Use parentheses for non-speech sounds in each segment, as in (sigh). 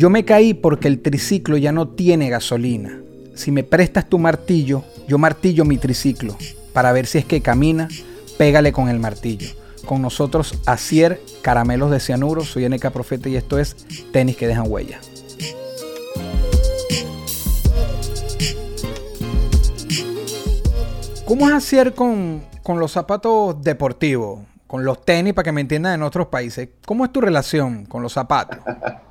Yo me caí porque el triciclo ya no tiene gasolina. Si me prestas tu martillo, yo martillo mi triciclo. Para ver si es que camina, pégale con el martillo. Con nosotros, Acier, Caramelos de Cianuro, soy NK Profeta y esto es Tenis que dejan huella. ¿Cómo es Acier con, con los zapatos deportivos? Con los tenis, para que me entiendan en otros países. ¿Cómo es tu relación con los zapatos? (laughs)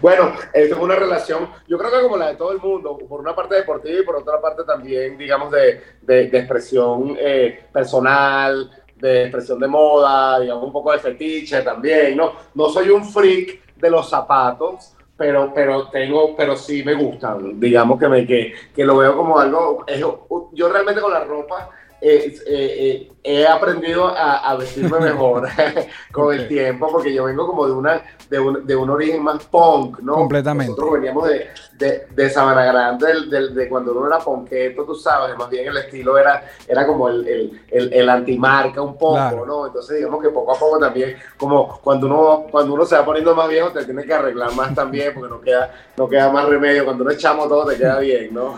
Bueno, es una relación, yo creo que como la de todo el mundo, por una parte deportiva y por otra parte también, digamos, de, de, expresión eh, personal, de expresión de moda, digamos, un poco de fetiche también, ¿no? No soy un freak de los zapatos, pero, pero tengo, pero sí me gustan, digamos que, me, que, que lo veo como algo, yo realmente con la ropa eh, eh, he aprendido a, a vestirme (laughs) mejor (laughs) con el tiempo, porque yo vengo como de una de un, de un origen más punk, ¿no? Completamente. Nosotros veníamos de, de, de Sabana Grande, del- de cuando uno era ponqueto, tú sabes, más bien el estilo era, era como el, el, el, el antimarca un poco, Claro. ¿no? Entonces digamos que poco a poco también, como cuando uno, cuando uno se va poniendo más viejo, te tiene que arreglar más también, porque no queda, no queda más remedio, cuando uno echamos todo te queda bien, ¿no?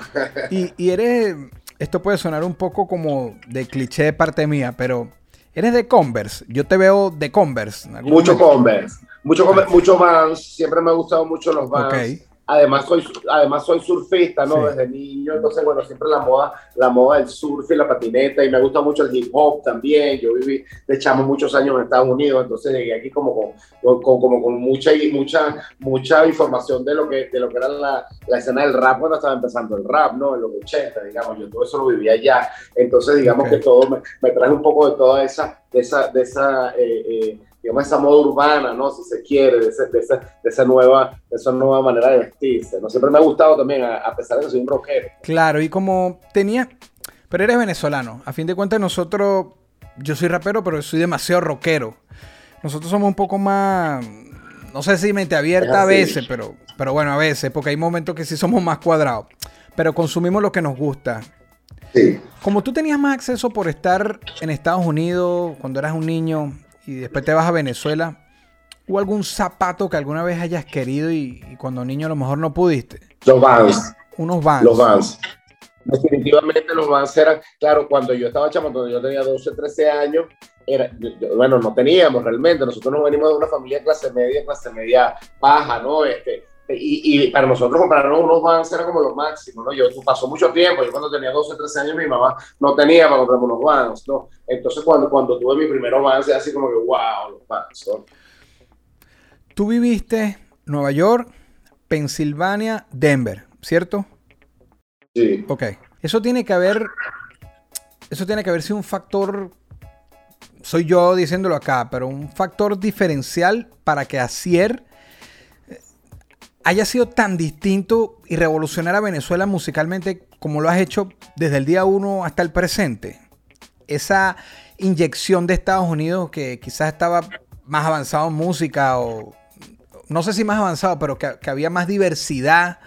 Y, y eres, esto puede sonar un poco como de cliché de parte mía, pero eres de Converse. Yo te veo de Converse. Mucho momento. Converse, mucho, Converse, mucho Vans, siempre me ha gustado mucho los Vans. Además soy, además soy surfista, ¿no? Sí. Desde niño, entonces bueno, siempre la moda, la moda del surf y la patineta, y me gusta mucho el hip hop también. Yo viví de chamo muchos años en Estados Unidos, entonces llegué aquí como con, con- con- como con mucha, mucha, mucha información de lo que, de lo que era la, la escena del rap cuando estaba empezando el rap, ¿no? En los 80, digamos, yo todo eso lo vivía allá. Entonces, digamos que todo me, me trae un poco de toda esa, de esa, de esa, eh, eh, digamos, esa moda urbana, ¿no? Si se quiere, de, ese- de esa, de esa nueva, de esa nueva manera de vestirse, ¿no? Siempre me ha gustado también, a, a pesar de que soy un rockero. Claro, y como tenía... Pero eres venezolano. A fin de cuentas nosotros... Yo soy rapero, pero soy demasiado rockero. Nosotros somos un poco más... No sé si mente abierta a así. veces, pero, pero bueno, a veces, porque hay momentos que sí somos más cuadrados. Pero consumimos lo que nos gusta. Sí. Como tú tenías más acceso por estar en Estados Unidos cuando eras un niño y después te vas a Venezuela, ¿hubo algún zapato que alguna vez hayas querido y, y cuando niño a lo mejor no pudiste? Los Vans, Unos Vans. los Vans. Definitivamente los Vans eran, claro, cuando yo estaba chamo, cuando yo tenía 12, 13 años, era, yo- bueno, no teníamos realmente, nosotros nos venimos de una familia clase media, clase media baja, ¿no? Este, y, y para nosotros comprarnos unos Vans era como lo máximo, ¿no? Yo pasó mucho tiempo, yo cuando tenía 12, 13 años mi mamá no tenía para comprarme unos Vans, ¿no? Entonces cuando, cuando tuve mi primer Vans, era así como que, wow, los Vans, ¿no? Tú viviste Nueva York, Pensilvania, Denver, ¿cierto? Sí. Ok. Eso tiene que haber. Eso tiene que haber sido un factor. Soy yo diciéndolo acá, pero un factor diferencial para que Asier eh, haya sido tan distinto y revolucionar a Venezuela musicalmente como lo has hecho desde el día uno hasta el presente. Esa inyección de Estados Unidos que quizás estaba más avanzado en música o no sé si más avanzado, pero que, que había más diversidad,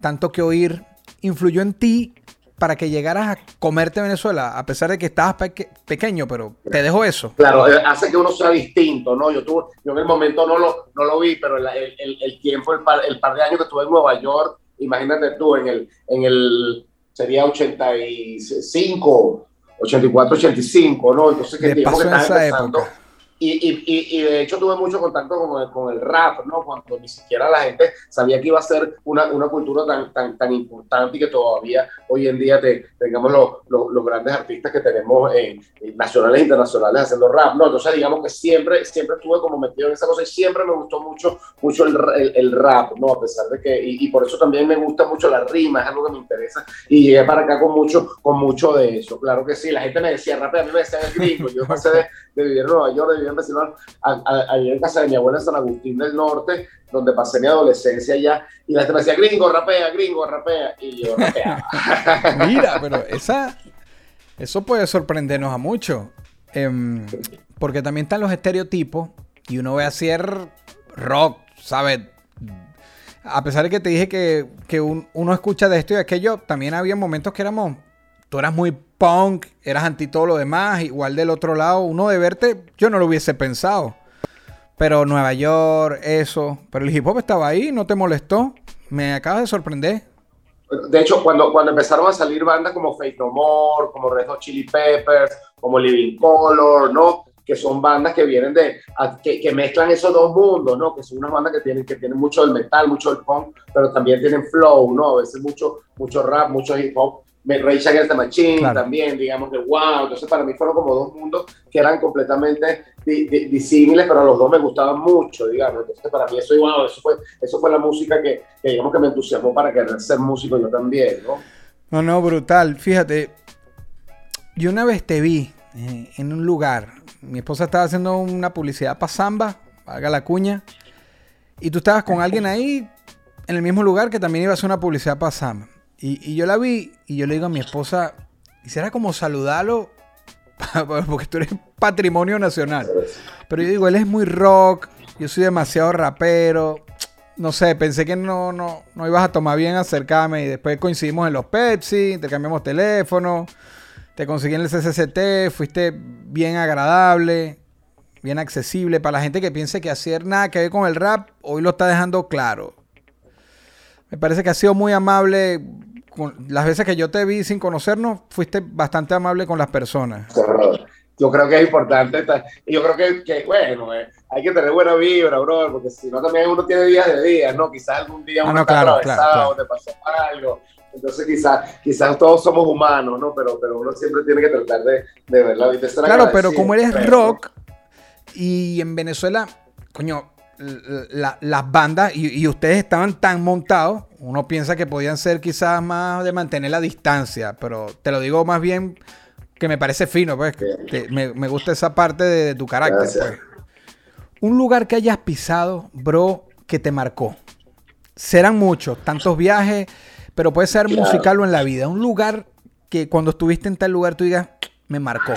tanto que oír, influyó en ti para que llegaras a comerte Venezuela, a pesar de que estabas peque- pequeño, pero te dejó eso. Claro, eh, hace que uno sea distinto, ¿no? Yo, tuve, yo en el momento no lo, no lo vi, pero el, el, el- tiempo, el par, el par de años que estuve en Nueva York, imagínate tú, en el, en el sería 85, 84, 85, ¿no? Entonces, De tiempo paso que en estaba esa empezando. época. Y, y, y, de hecho tuve mucho contacto con el, con el rap, ¿no? Cuando ni siquiera la gente sabía que iba a ser una, una cultura tan, tan, tan importante y que todavía hoy en día te, tengamos los, los, grandes artistas que tenemos en, en nacionales e internacionales haciendo rap, ¿no? Entonces digamos que siempre, siempre estuve como metido en esa cosa y siempre me gustó mucho, mucho el, el, el rap, ¿no? A pesar de que, y, y, por eso también me gusta mucho la rima, es algo que me interesa y llegué para acá con mucho, con mucho de eso, claro que sí, la gente me decía rap, a mí me decían el gringo, yo pasé de, de vivir en Nueva York, de vivir en vecino, ahí en casa de mi abuela en San Agustín del Norte, donde pasé mi adolescencia allá, y la gente me decía, gringo, rapea, gringo, rapea, y yo rapeaba. (laughs) Mira, pero esa, eso puede sorprendernos a mucho, em, porque también están los estereotipos, y uno ve a hacer rock, ¿sabes? A pesar de que te dije que, que uno escucha de esto y aquello, también había momentos que éramos, tú eras muy punk, eras anti todo lo demás, igual del otro lado, uno de verte, yo no lo hubiese pensado. Pero Nueva York, eso. Pero el hip hop estaba ahí, no te molestó. Me acabas de sorprender. De hecho, cuando, cuando empezaron a salir bandas como Fate No More, como Red Hot Chili Peppers, como Living Color, ¿no? Que son bandas que vienen de, que, que, mezclan esos dos mundos, ¿no? Que son unas bandas que tienen, que tienen mucho del metal, mucho del punk, pero también tienen flow, ¿no? A veces mucho, mucho rap, mucho hip hop. Rage Against the Machine también, digamos que wow. Entonces para mí fueron como dos mundos que eran completamente disímiles, pero los dos me gustaban mucho, digamos. Entonces para mí eso, wow, eso fue, eso fue la música que, digamos que me entusiasmó para querer ser músico yo también, ¿no? No, no, brutal. Fíjate, yo una vez te vi eh, en un lugar, mi esposa estaba haciendo una publicidad para Samba, haga la cuña, y tú estabas con alguien ahí en el mismo lugar que también iba a hacer una publicidad para Samba. Y, yo la vi y yo le digo a mi esposa, quisiera como saludarlo (laughs) porque tú eres patrimonio nacional. Pero yo digo, él es muy rock, yo soy demasiado rapero. No sé, pensé que no, no, no ibas a tomar bien acercarme y después coincidimos en los Pepsi, intercambiamos teléfono, te conseguí en el CCCT, fuiste bien agradable, bien accesible. Para la gente que piense que hacer nada que ver con el rap, hoy lo está dejando claro. Me parece que ha sido muy amable las veces que yo te vi sin conocernos, fuiste bastante amable con las personas. Yo creo que es importante, yo creo que, que bueno, eh, hay que tener buena vibra, bro, porque si no también uno tiene días de días, ¿no? Quizás algún día ah, uno está atravesado, te pasó algo. Entonces quizás quizás todos somos humanos, ¿no? Pero, pero uno siempre tiene que tratar de, de ver la vida. Claro, pero como eres rock y en Venezuela, coño, las bandas y, ustedes estaban tan montados, uno piensa que podían ser quizás más de mantener la distancia, pero te lo digo más bien que me parece fino, pues, me, gusta esa parte de, tu carácter. Pues. Un lugar que hayas pisado, bro, que te marcó. Serán muchos, tantos viajes, pero puede ser musical o en la vida. Un lugar que cuando estuviste en tal lugar tú digas, me marcó.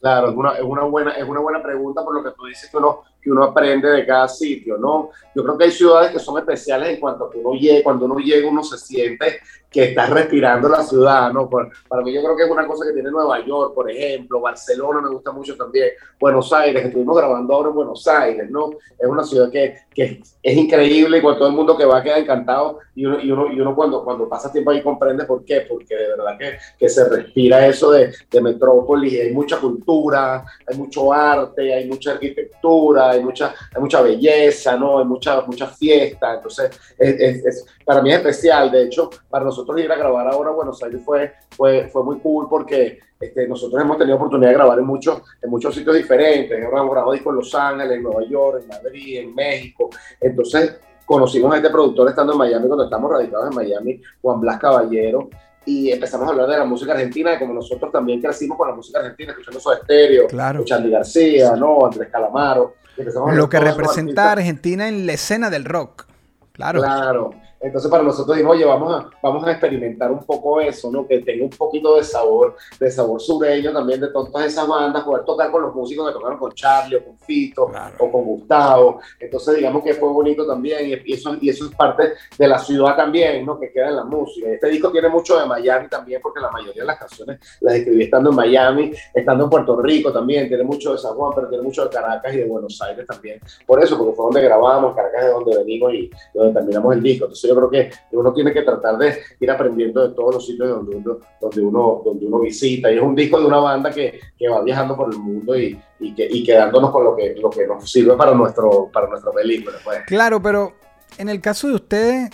Claro, es una, es una, buena, es una buena pregunta por lo que tú dices que uno que uno aprende de cada sitio, ¿no? Yo creo que hay ciudades que son especiales en cuanto a que uno llega, cuando uno llega uno se siente que está respirando la ciudad, ¿no? para mí yo creo que es una cosa que tiene Nueva York, por ejemplo, Barcelona me gusta mucho también, Buenos Aires, estuvimos grabando ahora en Buenos Aires, ¿no? Es una ciudad que, que es increíble y con todo el mundo que va queda encantado y uno, y uno, y uno cuando, cuando pasa tiempo ahí comprende por qué, porque de verdad que, que se respira eso de, de metrópolis, hay mucha cultura, hay mucho arte, hay mucha arquitectura, hay mucha, hay mucha belleza, ¿no? Hay mucha, mucha fiesta, entonces es, es, para mí es especial, de hecho, para nosotros ir a grabar ahora a Buenos Aires fue, fue, fue muy cool porque este, nosotros hemos tenido oportunidad de grabar en muchos, en muchos sitios diferentes, hemos grabado discos en Los Ángeles, en Nueva York, en Madrid, en México, entonces conocimos a este productor estando en Miami, cuando estamos radicados en Miami, Juan Blas Caballero, y empezamos a hablar de la música argentina, como nosotros también crecimos con la música argentina, escuchando su estéreo, claro. Charly García, ¿no? Andrés Calamaro. Lo que representa a Argentina en la escena del rock. Claro. Claro. Entonces para nosotros dijimos, oye, vamos a, vamos a experimentar un poco eso, ¿no? Que tenga un poquito de sabor, de sabor sureño también de todas esas bandas, poder tocar con los músicos que tocaron con Charlie o con Fito o con Gustavo. Entonces digamos que fue bonito también y eso, y eso es parte de la ciudad también, ¿no? Que queda en la música. Este disco tiene mucho de Miami también porque la mayoría de las canciones las escribí estando en Miami, estando en Puerto Rico también, tiene mucho de San Juan, pero tiene mucho de Caracas y de Buenos Aires también. Por eso, porque fue donde grabamos, Caracas es donde venimos y donde terminamos el disco. Entonces yo creo que uno tiene que tratar de ir aprendiendo de todos los sitios donde uno, donde uno, donde uno visita. Y es un disco de una banda que, que va viajando por el mundo y, y, que, y quedándonos con lo que, lo que nos sirve para, nuestro, para nuestra película. Pues. Claro, pero en el caso de ustedes,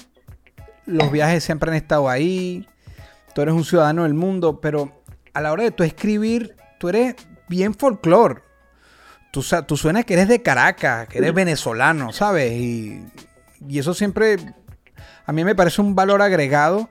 los viajes siempre han estado ahí, tú eres un ciudadano del mundo, pero a la hora de tú escribir, tú eres bien folclore. Tú, tú suenas que eres de Caracas, que eres venezolano, ¿sabes? Y, y eso siempre a mí me parece un valor agregado,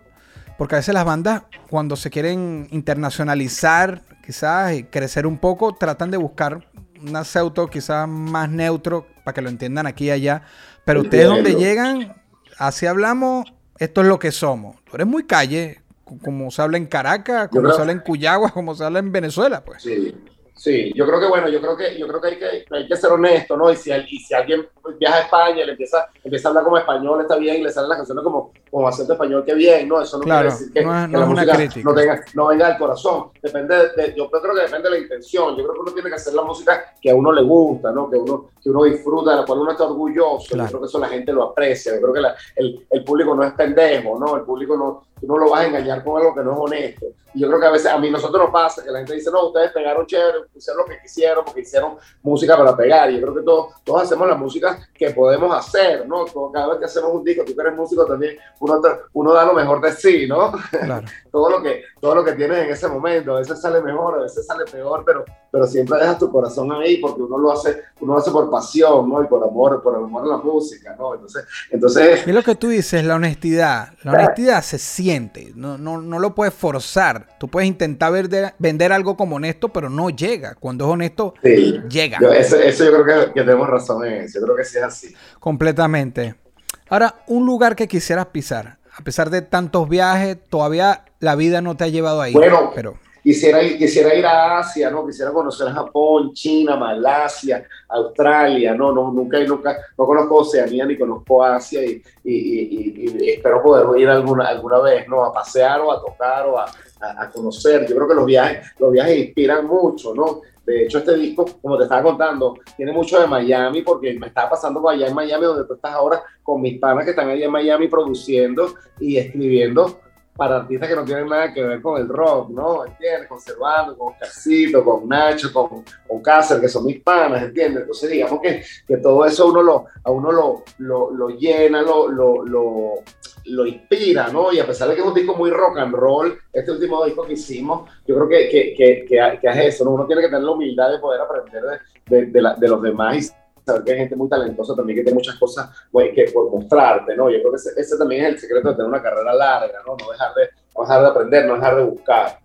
porque a veces las bandas, cuando se quieren internacionalizar, quizás, y crecer un poco, tratan de buscar un acento quizás más neutro para que lo entiendan aquí y allá. Pero ustedes donde llegan, así hablamos, esto es lo que somos. Tú eres muy calle, como se habla en Caracas, como se habla en Cuyagua, como se habla en Venezuela, pues. Sí. Sí, yo creo que bueno, yo creo que yo creo que hay que, hay que ser honesto, ¿no? Y si, y si alguien viaja a España y le empieza, empieza a hablar como español, está bien, y le salen las canciones como, como acento español, que bien, ¿no? Eso no quiere decir que, no, la música no, tenga, no venga del corazón. Depende de, yo creo que depende de la intención. Yo creo que uno tiene que hacer la música que a uno le gusta, ¿no? Que uno, que uno disfruta, de la cual uno está orgulloso. Yo creo que eso la gente lo aprecia. Yo creo que la, el, el público no es pendejo, ¿no? El público no, tú no lo vas a engañar con algo que no es honesto. Y yo creo que a veces a mí nosotros nos pasa que la gente dice, no, ustedes pegaron chévere, hicieron lo que quisieron, porque hicieron música para pegar. Y yo creo que todos, todos hacemos la música que podemos hacer, ¿no? Cada vez que hacemos un disco, tú que eres músico también, uno, uno da lo mejor de sí, ¿no? Claro. (laughs) todo, lo que, todo lo que tienes en ese momento, a veces sale mejor, a veces sale peor, pero, pero siempre dejas tu corazón ahí porque uno lo hace, uno lo hace por pasión, ¿no? Y por amor, por amor a la música, ¿no? Entonces, entonces... Es lo que tú dices, la honestidad. La honestidad se siente, no, no, no lo puedes forzar. Tú puedes intentar vender, vender algo como honesto, pero no llega. Cuando es honesto, llega. eso, yo creo que, que, tenemos razón en eso. Yo creo que sí es así. Completamente. Ahora, un lugar que quisieras pisar. A pesar de tantos viajes, todavía la vida no te ha llevado ahí. Bueno, pero quisiera, quisiera ir a Asia, ¿no? Quisiera conocer Japón, China, Malasia, Australia, ¿no? no nunca, nunca, no conozco Oceanía ni conozco Asia y, y, espero poder ir alguna, alguna vez, ¿no? A pasear o a tocar o a, a, conocer. Yo creo que los viajes, los viajes inspiran mucho, ¿no? De hecho, este disco, como te estaba contando, tiene mucho de Miami, porque me estaba pasando allá en Miami, donde tú estás ahora con mis panas que están allá en Miami produciendo y escribiendo para artistas que no tienen nada que ver con el rock, ¿no? ¿Entiendes? Conservando, con Oscarcito, con Nacho, con, con Cáceres, que son mis panas, ¿entiendes? Entonces, digamos que, que todo eso uno lo, a uno lo, lo, lo llena, lo, lo, lo, inspira, ¿no? Y a pesar de que es un disco muy rock and roll, este último disco que hicimos, yo creo que, que, que, es eso, ¿no? Uno tiene que tener la humildad de poder aprender de, de, de, los demás saber que hay gente muy talentosa también que tiene muchas cosas que por mostrarte, ¿no? Yo creo que ese, también es el secreto de tener una carrera larga, ¿no? No dejar de, dejar de aprender, no dejar de buscar.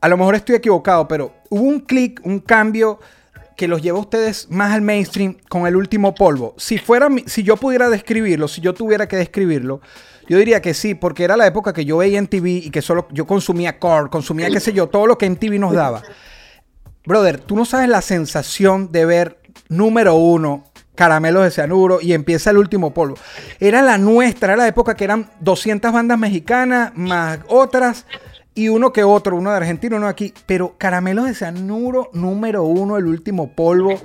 A lo mejor estoy equivocado, pero hubo un clic, un cambio que los llevó a ustedes más al mainstream con el último polvo. Si fuera, si yo pudiera describirlo, si yo tuviera que describirlo, yo diría que sí, porque era la época que yo veía en TV y que solo yo consumía core, consumía qué sé yo, todo lo que en TV nos daba. Brother, tú no sabes la sensación de ver número uno, caramelos de cianuro y empieza el último polvo. Era la nuestra, era la época que eran 200 bandas mexicanas más otras y uno que otro, uno de Argentina, uno de aquí. Pero caramelos de cianuro número uno, el último polvo.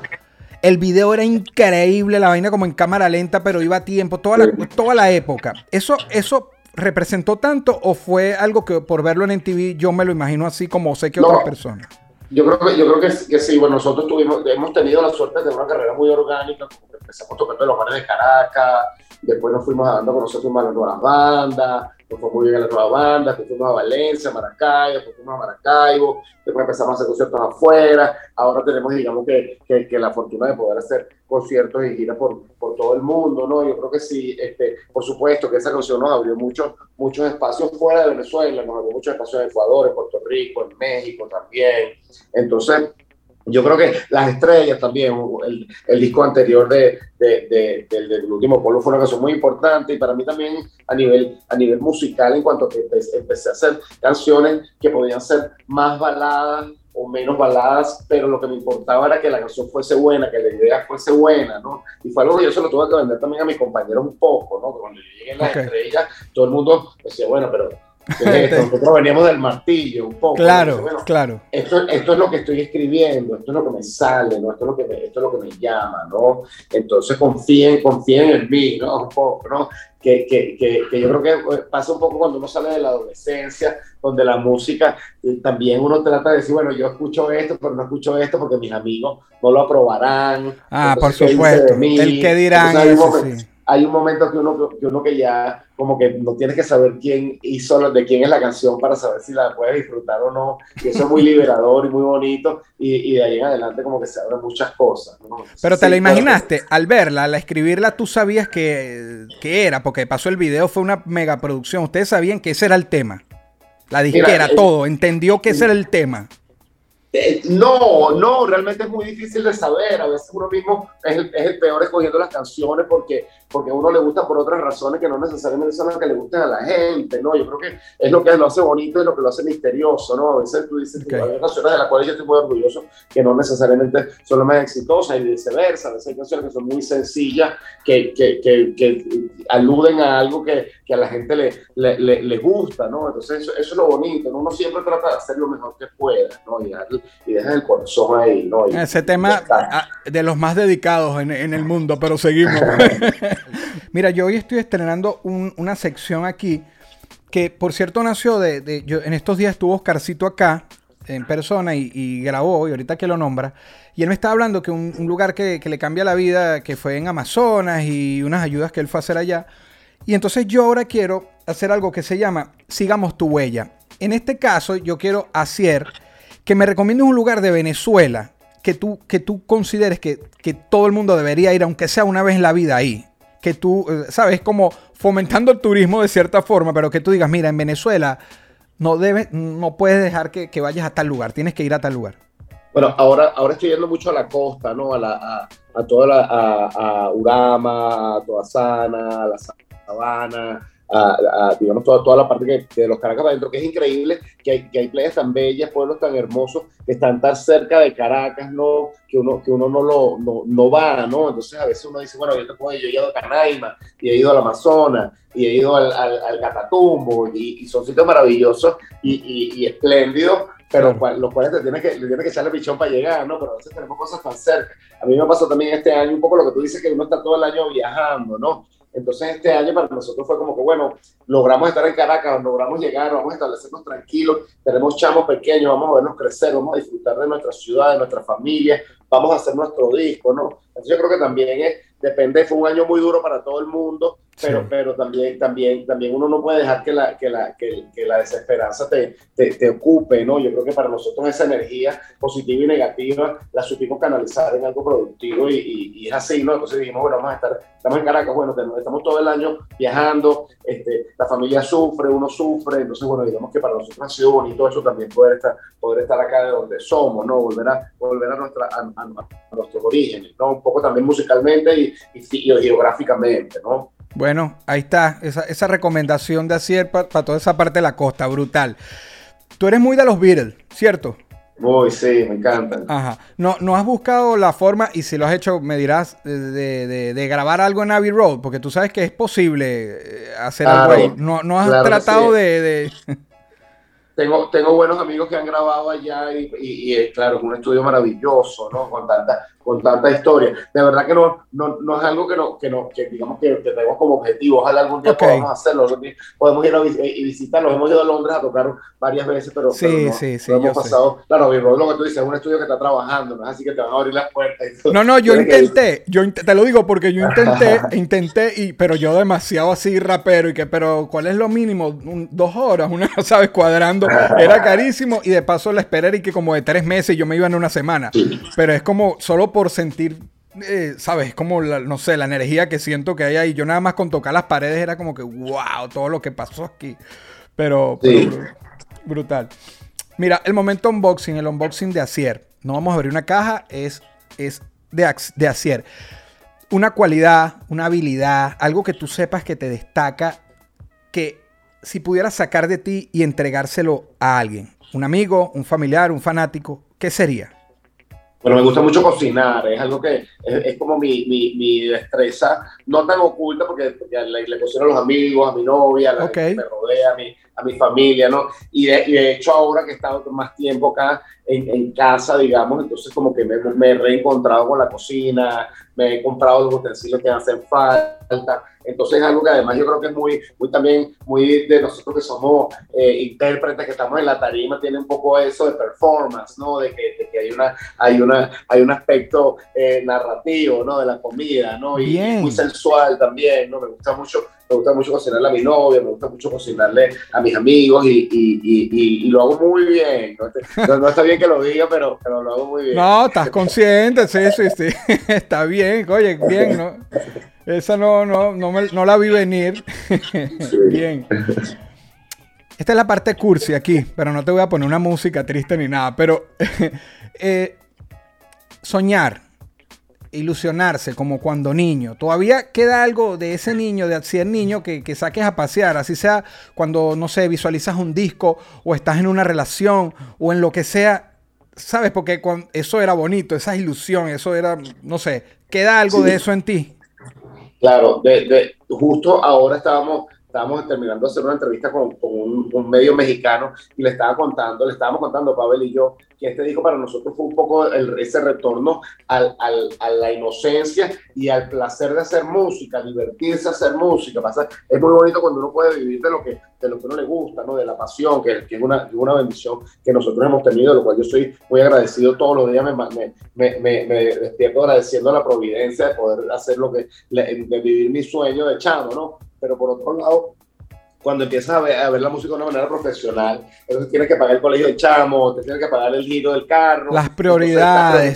El video era increíble, la vaina como en cámara lenta, pero iba a tiempo, toda la, toda la época. Eso, eso representó tanto o fue algo que por verlo en TV yo me lo imagino así como sé que otras personas? Yo creo que, yo creo que, que sí, bueno, nosotros tuvimos, hemos tenido la suerte de una carrera muy orgánica, como empezamos tocando en los bares de Caracas, después nos fuimos dando con nosotros a las bandas, fue muy bien en las nuevas bandas, después fuimos a Valencia, Maracaibo, después fuimos a Maracaibo, después empezamos a hacer conciertos afuera, ahora tenemos, digamos, que, que, que la fortuna de poder hacer conciertos y giras por, por todo el mundo, ¿no? Yo creo que sí, este, por supuesto que esa canción nos abrió muchos, muchos espacios fuera de Venezuela, nos abrió muchos espacios en Ecuador, en Puerto Rico, en México también, entonces yo creo que las estrellas también, el, el disco anterior de, de, del, último polo fue una canción muy importante y para mí también a nivel, a nivel musical en cuanto a que empecé a hacer canciones que podían ser más baladas o menos baladas, pero lo que me importaba era que la canción fuese buena, que la idea fuese buena, ¿no? Y fue algo que yo se lo tuve que vender también a mis compañeros un poco, ¿no? Cuando yo llegué en las estrellas, todo el mundo decía, bueno, pero (laughs) nosotros veníamos del martillo un poco. Claro, claro. Esto, esto es lo que estoy escribiendo, esto es lo que me sale, ¿no? esto, es lo que me, esto es lo que me llama, ¿no? Entonces confíen, confíen en mí, ¿no? Un poco, ¿no? Que, que, que, que, yo creo que eh, pasa un poco cuando uno sale de la adolescencia, donde la música eh, también uno trata de decir, bueno, yo escucho esto, pero no escucho esto porque mis amigos no lo aprobarán. Ah, por supuesto. El que dirán. sí hay un momento que uno que, uno que ya como que no tienes que saber quién hizo, de quién es la canción para saber si la puedes disfrutar o no. Y eso es muy liberador y muy bonito. Y, y de ahí en adelante como que se abren muchas cosas. Pero te la imaginaste, al verla, al escribirla, tú sabías que, que, era, porque pasó el video, fue una mega producción. Ustedes sabían que ese era el tema. La disquera, todo, entendió que ese era el tema. Eh, no, no, realmente es muy difícil de saber. A veces uno mismo es el, es el, peor escogiendo las canciones porque, porque a uno le gusta por otras razones que no necesariamente son las que le gusten a la gente, ¿no? Yo creo que es lo que lo hace bonito y lo que lo hace misterioso, ¿no? A veces tú dices que hay canciones de las cuales yo estoy muy orgulloso que no necesariamente son las más exitosas y viceversa. A veces hay canciones que son muy sencillas, que, que, que, que aluden a algo que, a la gente le, le, le, le gusta, ¿no? Entonces eso, eso, es lo bonito, ¿no? Uno siempre trata de hacer lo mejor que pueda, ¿no? Y y dejas el corazón ahí, ¿no? Y, Ese tema ah, de los más dedicados en, en el mundo, pero seguimos. (laughs) Mira, yo hoy estoy estrenando un, una sección aquí que, por cierto, nació de, yo, en estos días estuvo Oscarcito acá en persona y, grabó, y ahorita que lo nombra, y él me estaba hablando que un, lugar que, que, le cambia la vida, que fue en Amazonas y unas ayudas que él fue a hacer allá. Y entonces yo ahora quiero hacer algo que se llama Sigamos tu huella. En este caso, yo quiero hacer que me recomiendes un lugar de Venezuela que tú, que tú consideres que, que, todo el mundo debería ir, aunque sea una vez en la vida ahí. Que tú, ¿sabes? Como fomentando el turismo de cierta forma, pero que tú digas, mira, en Venezuela no, debes, no puedes dejar que, que vayas a tal lugar, tienes que ir a tal lugar. Bueno, ahora, ahora estoy yendo mucho a la costa, ¿no? A, la, a, a toda la, a, a Urama, a Toasana, a la Sabana, a, a, digamos, toda, toda la parte que, de los Caracas adentro, que es increíble que hay, que hay playas tan bellas, pueblos tan hermosos, que están tan cerca de Caracas, ¿no? Que uno, que uno no, lo, no, no va, ¿no? Entonces a veces uno dice, bueno, yo te puedo yo he ido a Canaima, y he ido al Amazonas, y he ido al, al, al Catatumbo, y, y, son sitios maravillosos y, y, y espléndidos, pero claro. los cuales te tienes que, le tienes que echarle pichón para llegar, ¿no? Pero a veces tenemos cosas tan cerca. A mí me pasó también este año un poco lo que tú dices, que uno está todo el año viajando, ¿no? Entonces este año para nosotros fue como que, bueno, logramos estar en Caracas, logramos llegar, vamos a establecernos tranquilos, tenemos chamos pequeños, vamos a vernos crecer, vamos a disfrutar de nuestra ciudad, de nuestra familia, vamos a hacer nuestro disco, ¿no? Entonces yo creo que también es, depende, fue un año muy duro para todo el mundo, pero, sí. pero también, también, también uno no puede dejar que la, que la, que, que la desesperanza te, te, te, ocupe, ¿no? Yo creo que para nosotros esa energía positiva y negativa la supimos canalizar en algo productivo y, y, y es así, ¿no? Entonces dijimos, bueno, vamos a estar, estamos en Caracas, bueno, estamos todo el año viajando, este, la familia sufre, uno sufre, entonces, bueno, digamos que para nosotros ha sido bonito eso también poder estar, poder estar acá de donde somos, ¿no? Volver a, volver a, nuestra, a, a, a nuestros orígenes, ¿no? Un poco también musicalmente y, y, y geográficamente, ¿no? Bueno, ahí está, esa, esa recomendación de Acier para pa toda esa parte de la costa, brutal. Tú eres muy de los Beatles, ¿cierto? Uy, sí, me encantan. Ajá. No, ¿No has buscado la forma, y si lo has hecho, me dirás, de, de, de grabar algo en Abbey Road? Porque tú sabes que es posible hacer claro, algo ahí. ¿No, no has claro tratado sí. de, de... (laughs) Tengo, tengo buenos amigos que han grabado allá y, y, y, claro, es un estudio maravilloso, ¿no? Con tanta, con tanta historia. De verdad que no, no, no es algo que, no, que, no, que digamos que, que tenemos como objetivo. Ojalá algún día okay. podamos hacerlo. Podemos ir a, y visitarlo. Hemos ido a Londres a tocar varias veces, pero, sí, pero no, sí, sí, no hemos pasado. Sé. Claro, lo que tú dices es un estudio que está trabajando, ¿no? así que te van a abrir las puertas. No, no, yo intenté, yo int te lo digo porque yo intenté, (laughs) intenté, y, pero yo demasiado así rapero y que, pero ¿cuál es lo mínimo? Un, dos horas, una, (laughs) ¿sabes? Cuadrando. Era carísimo y de paso la espera era y que como de tres meses yo me iba en una semana. Pero es como solo por sentir eh, ¿sabes? Como, la, no sé, la energía que siento que hay ahí. Yo nada más con tocar las paredes era como que, wow, todo lo que pasó aquí. Pero, sí. pero brutal. Mira, el momento unboxing, el unboxing de Acier. No vamos a abrir una caja, es, es de, de Acier. Una cualidad, una habilidad, algo que tú sepas que te destaca, que si pudieras sacar de ti y entregárselo a alguien, un amigo, un familiar, un fanático, ¿qué sería? Bueno, me gusta mucho cocinar, es algo que es, es como mi, mi, mi, destreza, no tan oculta porque, porque le, le, cocino a los amigos, a mi novia, a la okay. que me rodea, a mi, a mi familia, ¿no? Y de, y de, hecho ahora que he estado más tiempo acá en, en casa, digamos, entonces como que me, me, he reencontrado con la cocina, me he comprado los utensilios que hacen falta, entonces es algo que además yo creo que es muy, muy también, muy de nosotros que somos eh, intérpretes, que estamos en la tarima, tiene un poco eso de performance, ¿no? De que, de que hay, una, hay, una, hay un aspecto eh, narrativo, ¿no? De la comida, ¿no? Y Bien. muy sensual también, ¿no? Me gusta mucho me gusta mucho cocinarle a mi novia, me gusta mucho cocinarle a mis amigos y, y, y, y lo hago muy bien. No, no, está bien que lo diga, pero, pero, lo hago muy bien. No, estás consciente, sí, sí, sí. (laughs) está bien, oye, bien, ¿no? Esa no, no, no, me, no la vi venir. Sí. (laughs) bien. esta es la parte cursi aquí, pero no te voy a poner una música triste ni nada, pero (laughs) eh, soñar, ilusionarse como cuando niño. Todavía queda algo de ese niño, de ser niño, que, que, saques a pasear, así sea cuando, no sé, visualizas un disco o estás en una relación o en lo que sea, ¿sabes? Porque eso era bonito, esa ilusión, eso era, no sé, queda algo sí. de eso en ti. Claro, de, de, justo ahora estábamos estábamos terminando de hacer una entrevista con, con un, un, medio mexicano y le estaba contando, le estábamos contando, Pavel y yo, que este disco para nosotros fue un poco el, ese retorno al, al, a la inocencia y al placer de hacer música, divertirse a hacer música. Pasa, es muy bonito cuando uno puede vivir de lo que, de lo que uno le gusta, ¿no? de la pasión, que, que es una, una bendición que nosotros hemos tenido, de lo cual yo soy muy agradecido todos los días, me, me, me, me despierto agradeciendo a la providencia de poder hacer lo que, de vivir mi sueño de chamo, ¿no? Pero por otro lado, cuando empiezas a ver, a ver, la música de una manera profesional, entonces tienes que pagar el colegio de chamo, te tienes que pagar el giro del carro. Las prioridades.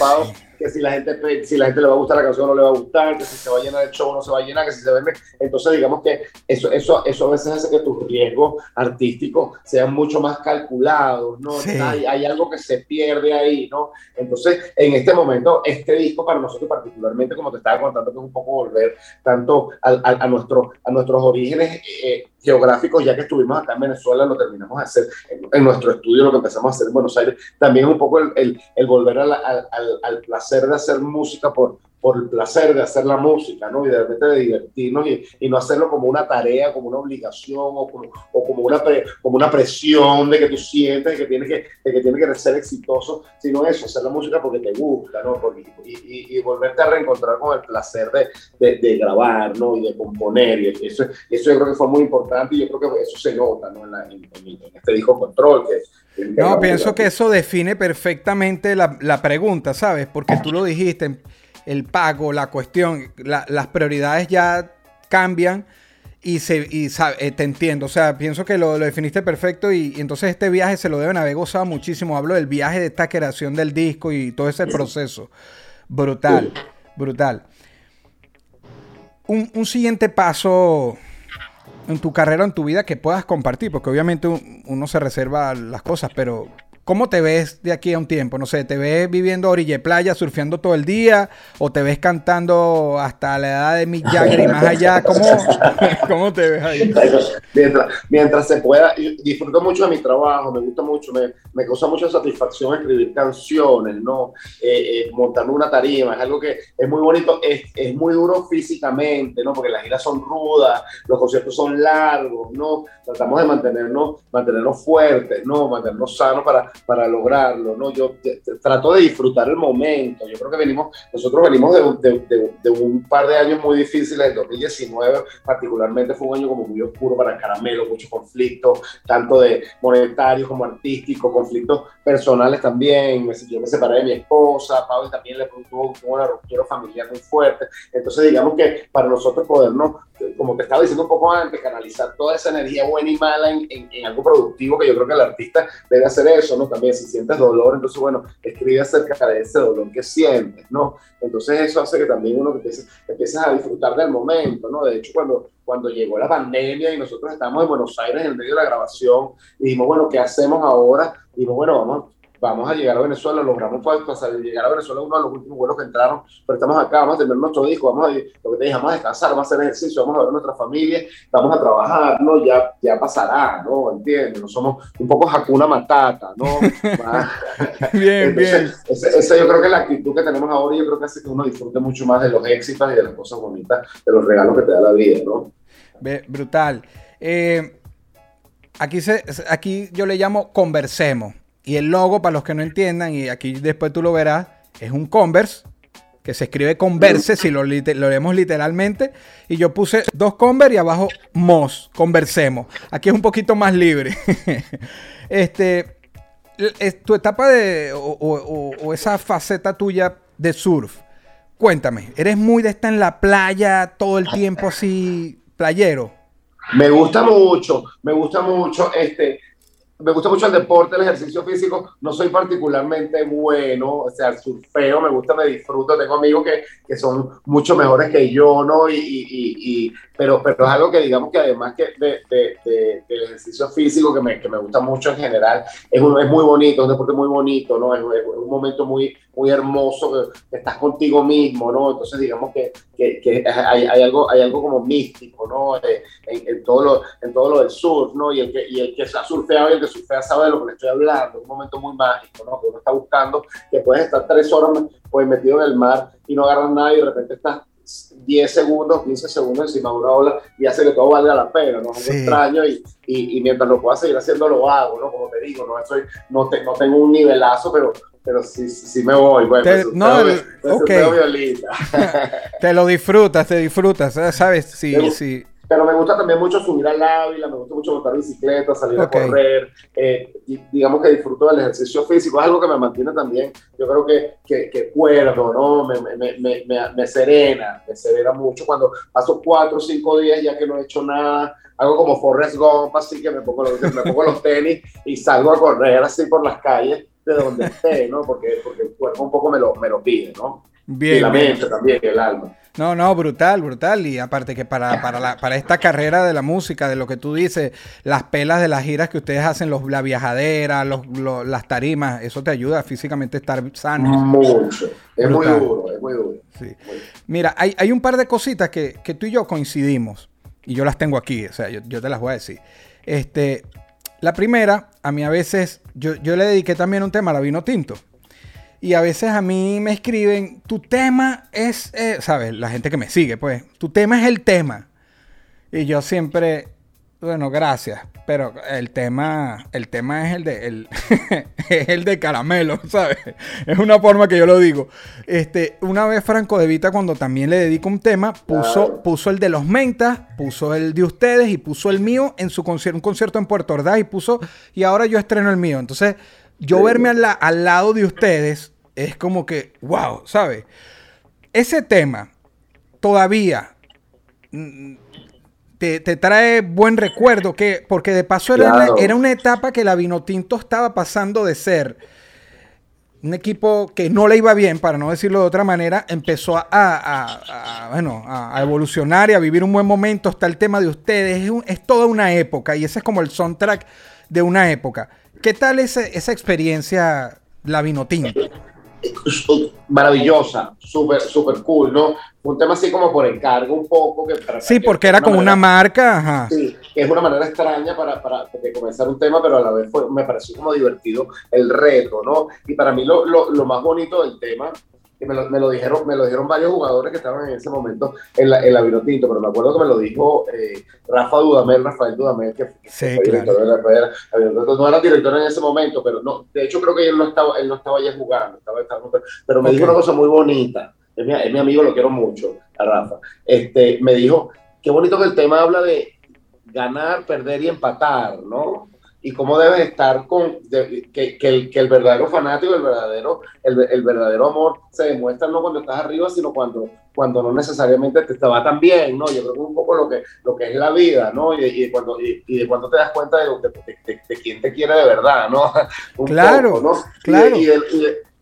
Que si la, gente, si la gente le va a gustar la canción o no le va a gustar, que si se va a llenar el show o no se va a llenar, que si se vende. Entonces, digamos que eso, eso, eso a veces hace que tus riesgos artísticos sean mucho más calculados, ¿no? Sí. Hay, hay, algo que se pierde ahí, ¿no? Entonces, en este momento, este disco para nosotros particularmente, como te estaba contando, que es un poco volver tanto a, a, a, nuestro, a nuestros orígenes eh, geográficos, ya que estuvimos acá en Venezuela, lo terminamos de hacer en, en, nuestro estudio, lo que empezamos a hacer en Buenos Aires, también un poco el, el, el volver al, al, al, placer de hacer música por, por el placer de hacer la música, ¿no? Y de repente de divertirnos y, y, no hacerlo como una tarea, como una obligación o como, o como, una, pre, como una presión de que tú sientes de que tienes que, de que, tienes que ser exitoso, sino eso, hacer la música porque te gusta, ¿no? Porque, y, y, y, volverte a reencontrar con el placer de, de, de, grabar, ¿no? Y de componer, y eso, eso yo creo que fue muy importante y yo creo que eso se nota, ¿no? En, la, en, en este disco Control, que, no, pienso que eso define perfectamente la, la, pregunta, ¿sabes? Porque tú lo dijiste, el pago, la cuestión, la, las prioridades ya cambian y, se, eh, te entiendo. O sea, pienso que lo, definiste perfecto y, y, entonces este viaje se lo deben haber gozado muchísimo. Hablo del viaje de esta creación del disco y todo ese proceso. Brutal, brutal. Un, un siguiente paso en tu carrera, en tu vida que puedas compartir, porque obviamente uno se reserva las cosas, pero ¿Cómo te ves de aquí a un tiempo? No sé, ¿te ves viviendo a orilla playa, surfeando todo el día? ¿O te ves cantando hasta la edad de Mick Jagger y más allá? ¿Cómo, (laughs) cómo te ves ahí? Mientras, mientras se pueda, disfruto mucho de mi trabajo, me gusta mucho, me, me causa mucha satisfacción escribir canciones, ¿no? Eh, eh, una tarima, es algo que es muy bonito, es, es muy duro físicamente, ¿no? Porque las giras son rudas, los conciertos son largos, ¿no? Tratamos de mantenernos, mantenernos fuertes, ¿no? Mantenernos sanos para para lograrlo, ¿no? Yo trato de disfrutar el momento. Yo creo que venimos, nosotros venimos de, de, de, un par de años muy difíciles. El 2019 particularmente fue un año como muy oscuro para Caramelo, muchos conflictos, tanto de monetarios como artísticos, conflictos personales también. Yo me separé de mi esposa, Pablo también le tuvo una ruptura familiar muy fuerte. Entonces, digamos que para nosotros podernos, como te estaba diciendo un poco antes, canalizar toda esa energía buena y mala en, en algo productivo, que yo creo que el artista debe hacer eso, ¿no? También si sientes dolor, entonces, bueno, escribe acerca de ese dolor que sientes, ¿no? Entonces eso hace que también uno empiece, empieces a disfrutar del momento, ¿no? De hecho, cuando, cuando llegó la pandemia y nosotros estábamos en Buenos Aires en medio de la grabación y dijimos, bueno, ¿qué hacemos ahora? Y dijimos, bueno, vamos, vamos a llegar a Venezuela, logramos pasar, llegar a Venezuela, uno de los últimos vuelos que entraron, pero estamos acá, vamos a tener nuestro disco, vamos a, lo que te dije, vamos a descansar, vamos a hacer ejercicio, vamos a ver a nuestra familia, vamos a trabajar, ¿no? Ya, ya pasará, ¿no? ¿Entiendes? No somos un poco Hakuna Matata, ¿no? (laughs) bien, Entonces, bien. Esa, esa yo creo que es la actitud que tenemos ahora y yo creo que hace que uno disfrute mucho más de los éxitos y de las cosas bonitas, de los regalos que te da la vida, ¿no? Brutal. Eh, aquí, se, aquí yo le llamo conversemos. Y el logo, para los que no entiendan, y aquí después tú lo verás, es un Converse, que se escribe Converse, si lo, leemos literalmente. Y yo puse dos Converse y abajo Mos, conversemos. Aquí es un poquito más libre. (laughs) este, tu etapa de, o, esa faceta tuya de surf, cuéntame, ¿eres muy de estar en la playa todo el tiempo así, playero? Me gusta mucho, me gusta mucho este me gusta mucho el deporte, el ejercicio físico, no soy particularmente bueno, o sea, surfeo, me gusta, me disfruto, tengo amigos que, que son mucho mejores que yo, ¿no? Y, y, y, pero, pero es algo que digamos que además que de, de, del ejercicio físico que me, que me, gusta mucho en general, es, un, es muy bonito, es un deporte muy bonito, ¿no? Es, un momento muy, muy hermoso que, estás contigo mismo, ¿no? Entonces digamos que, que, hay, hay, algo, hay algo como místico, ¿no? En, en, todo lo, en todo lo del surf, ¿no? Y el que, y el que ha surfeado y el que surfea sabe de lo que le estoy hablando, es un momento muy mágico, ¿no? Que uno está buscando, que puedes estar tres horas pues, metido en el mar y no agarras nada y de repente estás 10 segundos, 15 segundos encima de una ola y hace que todo valga la pena, ¿no? Es extraño y, y, y, mientras lo pueda seguir haciendo lo hago, ¿no? Como te digo, no, Soy, no, te, no tengo un nivelazo, pero, pero sí, sí me voy. Bueno, te, no, okay. (laughs) te lo disfrutas, te disfrutas, ¿sabes? Sí, sí. Pero me gusta también mucho subir al Ávila, me gusta mucho montar bicicleta, salir a correr, eh, y digamos que disfruto del ejercicio físico, es algo que me mantiene también, yo creo que, que, que cuerdo, ¿no? Me, me, me, me, serena, me serena mucho cuando paso cuatro o cinco días ya que no he hecho nada, algo como Forrest Gump, así que me pongo, los, me pongo los tenis y salgo a correr así por las calles de donde esté, ¿no? Porque, porque el cuerpo un poco me lo, me lo pide, ¿no? Bien, y la mente también, el alma. No, no, brutal, brutal. Y aparte que para, para, la, para esta carrera de la música, de lo que tú dices, las pelas de las giras que ustedes hacen, los, la viajadera, los, las tarimas, eso te ayuda físicamente a estar sano. Mucho. Es muy duro, es muy duro. Sí. Mira, hay, hay, un par de cositas que, que, tú y yo coincidimos. Y yo las tengo aquí, o sea, yo, yo te las voy a decir. Este, la primera, a mí a veces, yo, yo le dediqué también un tema a la vino tinto. Y a veces a mí me escriben, tu tema es, eh", ¿sabes? La gente que me sigue, pues, tu tema es el tema. Y yo siempre, bueno, gracias, pero el tema, el tema es el de, el, (laughs) es el de caramelo, (laughs) ¿sabes? Es una forma que yo lo digo. Este, una vez Franco De Vita, cuando también le dedico un tema, puso, puso el de los mentas, puso el de ustedes y puso el mío en su concierto, un concierto en Puerto Ordaz y puso, y ahora yo estreno el mío. Entonces, yo verme al, al lado de ustedes es como que, wow, ¿sabes? Ese tema todavía mm, te, trae buen recuerdo, que, porque de paso era, era una etapa que la Vinotinto estaba pasando de ser un equipo que no le iba bien, para no decirlo de otra manera, empezó a, bueno, a, evolucionar y a vivir un buen momento. Está el tema de ustedes, es, es, toda una época y ese es como el soundtrack de una época. ¿Qué tal ese, esa experiencia, la Vinotinto? maravillosa, súper, súper cool, ¿no? Un tema así como por encargo un poco. Que sí, porque era como una marca. Ajá. Sí, es una manera extraña para, para comenzar un tema, pero a la vez fue, me pareció como divertido el reto, ¿no? Y para mí lo, lo, lo más bonito del tema me lo, me lo, dijeron, me lo dijeron varios jugadores que estaban en ese momento en la, en la Vinotinto, pero me acuerdo que me lo dijo eh, Rafa Dudamel, Rafael Dudamel, que, sí, claro. de la, no era director en ese momento, pero no, de hecho creo que él no estaba, él no estaba ya jugando, estaba, estaba pero me okay. dijo una cosa muy bonita, es mi, es mi, amigo, lo quiero mucho, a Rafa, este, me dijo, qué bonito que el tema habla de ganar, perder y empatar, ¿no? Y cómo debes estar con de, que, que, el, que, el, verdadero fanático, el verdadero, el, el, verdadero amor se demuestra no cuando estás arriba, sino cuando, cuando no necesariamente te, te va tan bien, ¿no? Yo creo que un poco lo que, lo que es la vida, ¿no? Y, y cuando, y, y, de cuando te das cuenta de, de, de, de, quién te quiere de verdad, ¿no? (laughs) Un claro, poco, ¿no? claro. Y,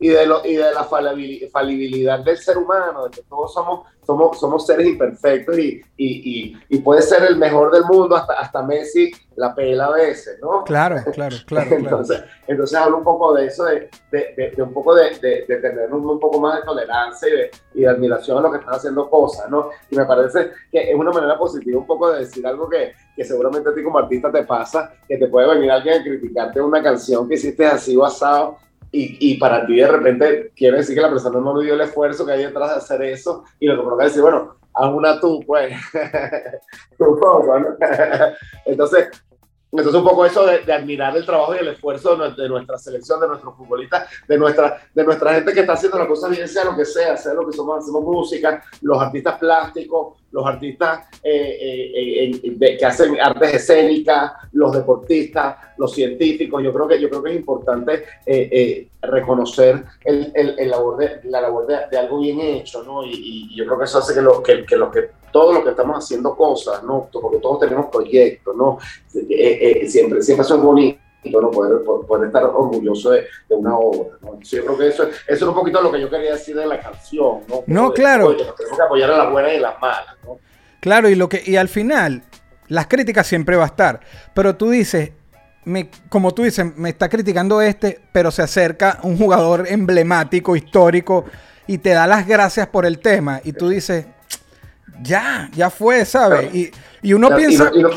y de, lo, y de la falibilidad del ser humano, de que todos somos, somos, somos seres imperfectos y, y, y, puede ser el mejor del mundo, hasta, hasta Messi la pela a veces, ¿no? Claro, claro, claro. entonces, claro. entonces hablo un poco de eso, de, de, de un poco de, tener un, un, poco más de tolerancia y de, admiración a lo que están haciendo cosas, ¿no? Y me parece que es una manera positiva un poco de decir algo que, que seguramente a ti como artista te pasa, que te puede venir alguien a criticarte una canción que hiciste así o asado y, y, para ti de repente quiere decir que la persona no dio el esfuerzo que hay detrás de hacer eso y lo que provoca decir, bueno, haz una tú, pues. (laughs) (laughs) Entonces, entonces un poco eso de, de, admirar el trabajo y el esfuerzo de, nuestra selección, de nuestros futbolistas, de nuestra, de nuestra gente que está haciendo las cosas bien, sea lo que sea, sea lo que somos, hacemos música, los artistas plásticos, los artistas eh, eh, eh, de, que hacen artes escénicas, los deportistas, los científicos. Yo creo que, yo creo que es importante reconocer el, el, el labor de, la labor de, algo bien hecho, ¿no? Y, y, yo creo que eso hace que, lo, que, que, lo que todos los que estamos haciendo cosas, ¿no? Porque todos tenemos proyectos, ¿no? Eh, eh, siempre, siempre eso es bonito. ¿No? Poder, poder estar orgulloso de, de una obra. ¿no? Yo creo que eso, eso es un poquito lo que yo quería decir de la canción. No, no claro. De, tenemos que apoyar a las buenas y las malas. ¿no? Claro, y lo que y al final las críticas siempre va a estar, pero tú dices, me, como tú dices, me está criticando este, pero se acerca un jugador emblemático, histórico y te da las gracias por el tema y tú dices, ya, ya fue, ¿sabes? Y, y uno Claro, y piensa, no- y no-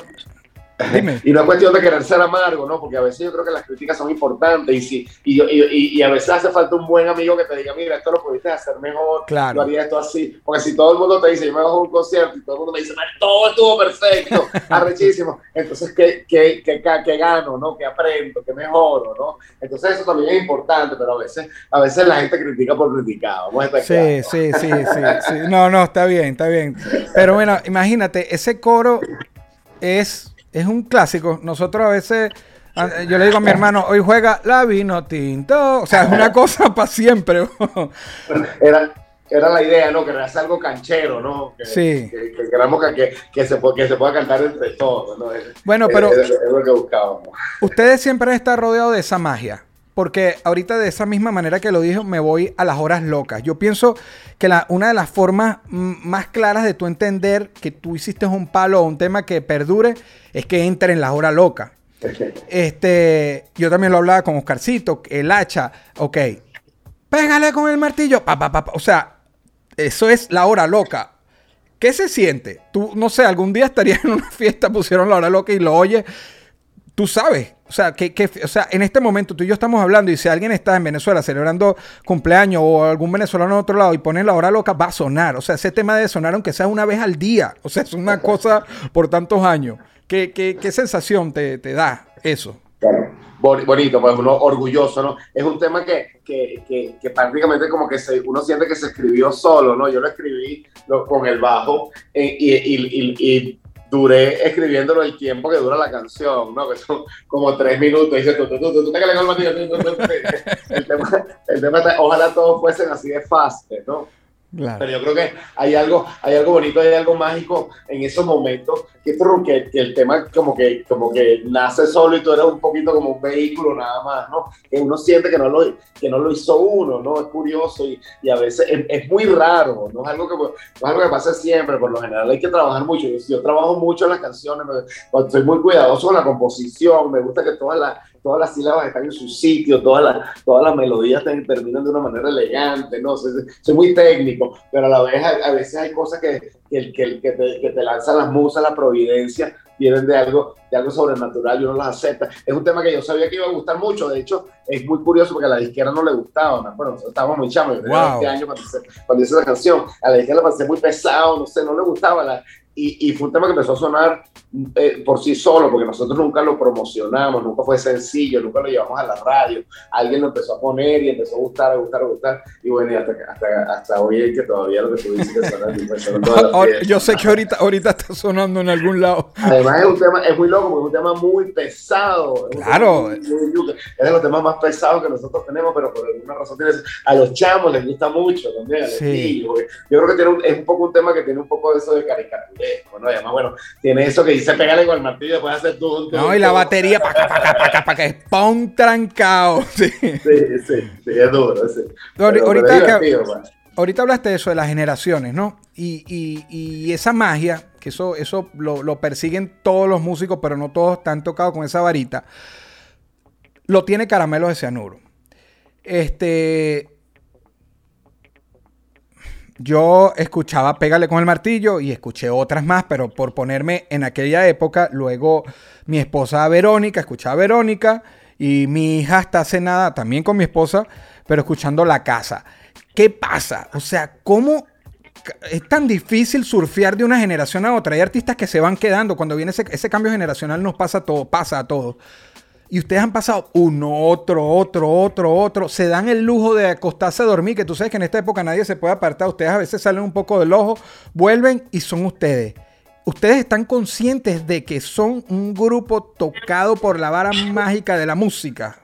Dime. (laughs) Y no es cuestión de querer ser amargo, ¿no? Porque a veces yo creo que las críticas son importantes y, si, y, y, a veces hace falta un buen amigo que te diga, mira, esto lo pudiste hacer mejor, Claro. yo haría esto así. Porque si todo el mundo te dice, yo me bajo un concierto y todo el mundo me dice, "Man, todo estuvo perfecto, (laughs) arrechísimo. Entonces, ¿qué, qué, qué, qué gano, no? ¿Qué aprendo? ¿Qué mejoro, no? Entonces, eso también es importante, pero a veces, a veces la gente critica por criticar. Vamos a estar Sí, claros. sí, sí, sí, sí. No, no, está bien, está bien. Pero bueno, imagínate, ese coro es, es un clásico. Nosotros a veces, yo le digo a mi hermano, hoy juega la vino tinto. O sea, es una cosa (laughs) para siempre. era, era la idea, ¿no? Que era algo canchero, ¿no? Que, Sí. Que, que queramos que, que, que se, que se pueda cantar entre todos, Bueno, pero- es, es lo que buscábamos. Ustedes siempre están rodeados de esa magia. Porque ahorita de esa misma manera que lo dijo, me voy a las horas locas. Yo pienso que la, una de las formas más claras de tú entender que tú hiciste un palo o un tema que perdure es que entre en las horas locas. Este, yo también lo hablaba con Oscarcito, el hacha, ok. Pégale con el martillo, pa, pa, pa, pa. O sea, eso es la hora loca. ¿Qué se siente? Tú, no sé, algún día estarías en una fiesta, (laughs) pusieron la hora loca y lo oyes. Tú sabes, o sea, que, que- o sea, en este momento tú y yo estamos hablando y si alguien está en Venezuela celebrando cumpleaños o algún venezolano en otro lado y ponen la hora loca, va a sonar. O sea, ese tema debe sonar aunque sea una vez al día. (laughs) O sea, es una cosa por tantos años. ¿Qué, qué- qué sensación te, te da eso? Bonito, pues uno orgulloso, ¿no? Es un tema que, que, que, prácticamente como que se, uno siente que se escribió solo, ¿no? Yo lo escribí con el bajo eh, y, y duré escribiéndolo el tiempo que dura la canción, ¿no? Que son como tres minutos. Y dice, tú, tú, tú, te el martillo. El tema, el tema está- ojalá todos fuesen así de fácil, ¿no? Claro. Pero yo creo que hay algo, hay algo bonito, hay algo mágico en esos momentos que, esto- que, que el tema como que, como que nace solo y tú eres un poquito como un vehículo nada más, ¿no? Que uno siente que no lo, que no lo hizo uno, ¿no? Es curioso y, y a veces es, muy raro, no es, algo que, no es algo que pasa siempre, por lo general hay que trabajar mucho. Yo, trabajo mucho en las canciones, me- soy muy cuidadoso con la composición, me gusta que todas las, todas las sílabas están en su sitio, todas las, todas las melodías te- terminan de una manera elegante, ¿no? Soy, muy técnico, pero a la vez a veces hay cosas que, que, que, que te, que te lanzan las musas, la providencia, vienen de algo, de algo sobrenatural y uno las acepta. Es un tema que yo sabía que iba a gustar mucho, de hecho es muy curioso porque a la disquera no le gustaba, ¿no? bueno, nosotros estábamos muy chamos, yo tenía Wow. 20 años cuando hice, cuando hice esa canción, a la disquera le parecía muy pesado, no sé, no le gustaba, la, y, y fue un tema que empezó a sonar eh, por sí solo, porque nosotros nunca lo promocionamos, nunca fue sencillo, nunca lo llevamos a la radio, alguien lo empezó a poner y empezó a gustar, a gustar, a gustar, y bueno, y hasta, hasta, hasta hoy es que todavía lo que tú dices que suena, suena (laughs) Ahora. Yo sé que ahorita, ahorita está sonando en algún lado. Además es un tema, es muy loco porque es un tema muy pesado. es Claro. muy- muy yuca. es de los temas más pesados que nosotros tenemos, pero por alguna razón tiene, a los chamos les gusta mucho también, a los Sí. niños, Yo creo que tiene un- es un poco un tema que tiene un poco de eso de caricaturesco, ¿no? Y además, bueno, tiene eso que dice pégale con el martillo después hacer tú. No, y la batería, paca, paca, paca, paca, es pa' un trancado. (laughs) Sí. Sí, sí, es duro, sí. Ahorita pues. Ahorita hablaste de eso, de las generaciones, ¿no? Y, y- y esa magia, que eso, eso lo, lo persiguen todos los músicos, pero no todos están tocados con esa varita, lo tiene Caramelos de Cianuro. Este. Yo escuchaba Pégale con el martillo y escuché otras más, pero por ponerme en aquella época, luego mi esposa Verónica, escuchaba a Verónica y mi hija hasta hace nada también con mi esposa, pero escuchando La Casa. ¿Qué pasa? O sea, ¿cómo es tan difícil surfear de una generación a otra? Hay artistas que se van quedando. Cuando viene ese, ese cambio generacional nos pasa a todo, pasa a todos. Y ustedes han pasado uno, otro, otro, otro, otro. Se dan el lujo de acostarse a dormir, que tú sabes que en esta época nadie se puede apartar. Ustedes a veces salen un poco del ojo, vuelven y son ustedes. Ustedes están conscientes de que son un grupo tocado por la vara mágica de la música.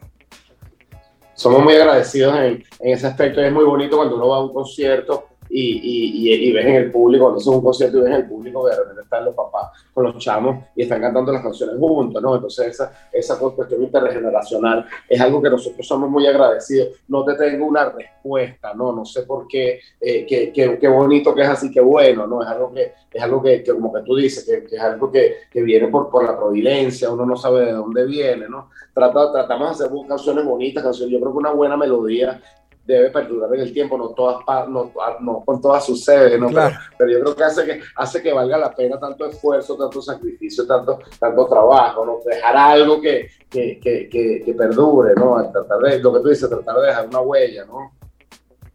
somos muy agradecidos en, en ese aspecto es muy bonito cuando uno va a un concierto y, y, y, ves en el público, cuando es un concierto y ves en el público, de repente están los papás con los chamos y están cantando las canciones juntos, ¿no? Entonces esa, esa cuestión intergeneracional es algo que nosotros somos muy agradecidos. No te tengo una respuesta, ¿no? No sé por qué, eh, qué, qué, qué, bonito que es así, qué bueno, ¿no? Es algo que, es algo que, que como que tú dices, que, que es algo que, que viene por, por la providencia, uno no sabe de dónde viene, ¿no? Trata, tratamos de hacer canciones bonitas, canciones, yo creo que una buena melodía debe perdurar en el tiempo, no, todas, no, no con todas sucede, ¿no? Pero, yo creo que hace, que hace que valga la pena tanto esfuerzo, tanto sacrificio, tanto, tanto trabajo, ¿no? Dejar algo que, que, que, que, perdure, ¿no? Tratar de, lo que tú dices, tratar de dejar una huella, ¿no?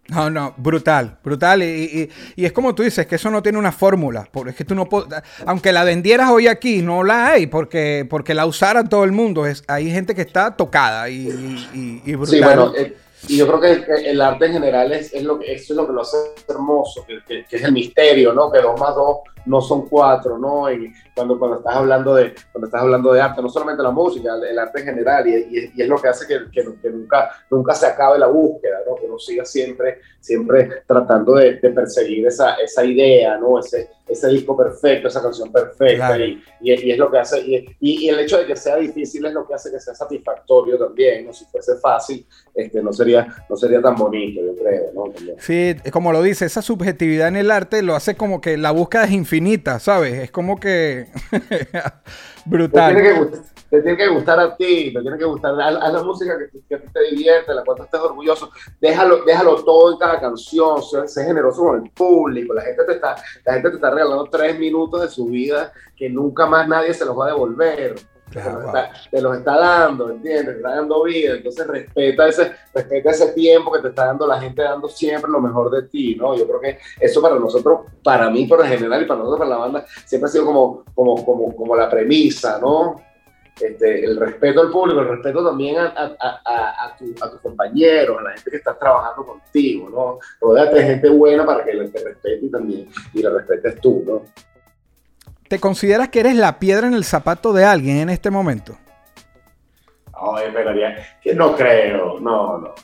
No, no, brutal, brutal. Y, y, es como tú dices, que eso no tiene una fórmula. Porque es que tú no aunque la vendieras hoy aquí, no la hay, porque, porque la usara todo el mundo. Es, hay gente que está tocada y, y brutal. Sí, bueno, eh, y yo creo que el arte en general es, es lo que, eso es lo que lo hace hermoso, que, que, es el misterio, ¿no? Que dos más dos no son cuatro, ¿no? Y cuando, cuando, estás hablando de, cuando estás hablando de arte, no solamente la música, el, arte en general, y, y, es lo que hace que, que, nunca, nunca se acabe la búsqueda, ¿no? Que uno siga siempre, siempre tratando de, de perseguir esa, esa idea, ¿no? Ese, ese disco perfecto, esa canción perfecta, y, y, es lo que hace, y, el hecho de que sea difícil es lo que hace que sea satisfactorio también, ¿no? Si fuese fácil, este, no, sería, no sería tan bonito, yo creo, ¿no? Sí, como lo dice, esa subjetividad en el arte lo hace como que la búsqueda es infinita ¿sabes? Es como que (laughs) brutal. Te tiene, que, gustar a ti, te tiene que gustar, haz, la música que, a ti te divierte, la cual estés orgulloso, déjalo, déjalo todo en cada canción, sé, generoso con el público, la gente, te está, la gente te está regalando tres minutos de su vida que nunca más nadie se los va a devolver te, los está, dando, ¿entiendes? Te está dando vida, entonces respeta ese, respeta ese tiempo que te está dando la gente, dando siempre lo mejor de ti, ¿no? Yo creo que eso para nosotros, para mí por general y para nosotros, para la banda, siempre ha sido como, como, como, como la premisa, ¿no? Este, el respeto al público, el respeto también a, a, a, a tus compañeros, a la gente que está trabajando contigo, ¿no? Rodéate de gente buena para que te respete también y la respetes tú, ¿no? ¿Te consideras que eres la piedra en el zapato de alguien en este momento? Ay, esperaría. Que no creo, no, no.